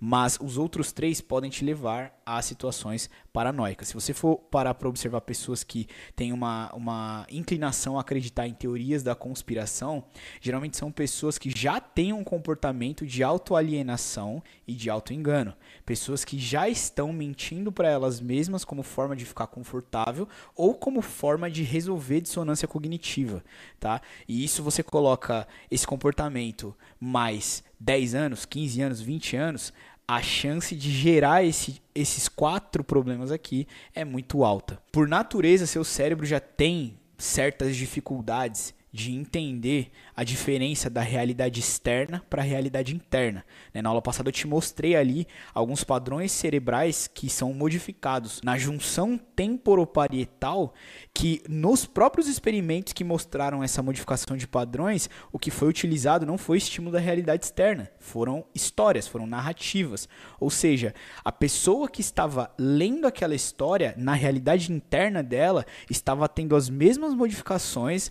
mas os outros três podem te levar a situações paranoicas. Se você for parar para observar pessoas que têm uma, uma inclinação a acreditar em teorias da conspiração, geralmente são pessoas que já têm um comportamento de autoalienação e de autoengano. Pessoas que já estão mentindo para elas mesmas como forma de ficar confortável ou como forma de resolver dissonância cognitiva, tá? E isso você coloca esse comportamento mais 10 anos, 15 anos, 20 anos, a chance de gerar esse, esses quatro problemas aqui é muito alta. Por natureza, seu cérebro já tem certas dificuldades de entender a diferença da realidade externa para a realidade interna. Né? Na aula passada eu te mostrei ali alguns padrões cerebrais que são modificados na junção temporoparietal, que nos próprios experimentos que mostraram essa modificação de padrões, o que foi utilizado não foi estímulo da realidade externa, foram histórias, foram narrativas. Ou seja, a pessoa que estava lendo aquela história, na realidade interna dela, estava tendo as mesmas modificações,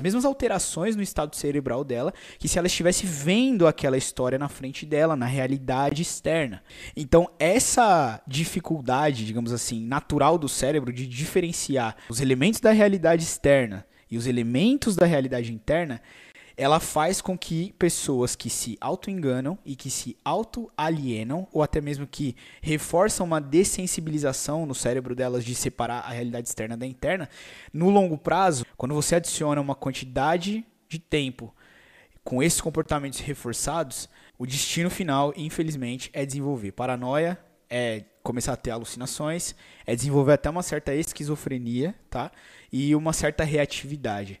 as mesmas alterações no estado cerebral dela, que se ela estivesse vendo aquela história na frente dela, na realidade externa. Então, essa dificuldade, digamos assim, natural do cérebro de diferenciar os elementos da realidade externa e os elementos da realidade interna, ela faz com que pessoas que se auto-enganam e que se auto-alienam, ou até mesmo que reforçam uma dessensibilização no cérebro delas de separar a realidade externa da interna, no longo prazo, quando você adiciona uma quantidade de tempo com esses comportamentos reforçados, o destino final, infelizmente, é desenvolver paranoia, é começar a ter alucinações, é desenvolver até uma certa esquizofrenia, tá? E uma certa reatividade.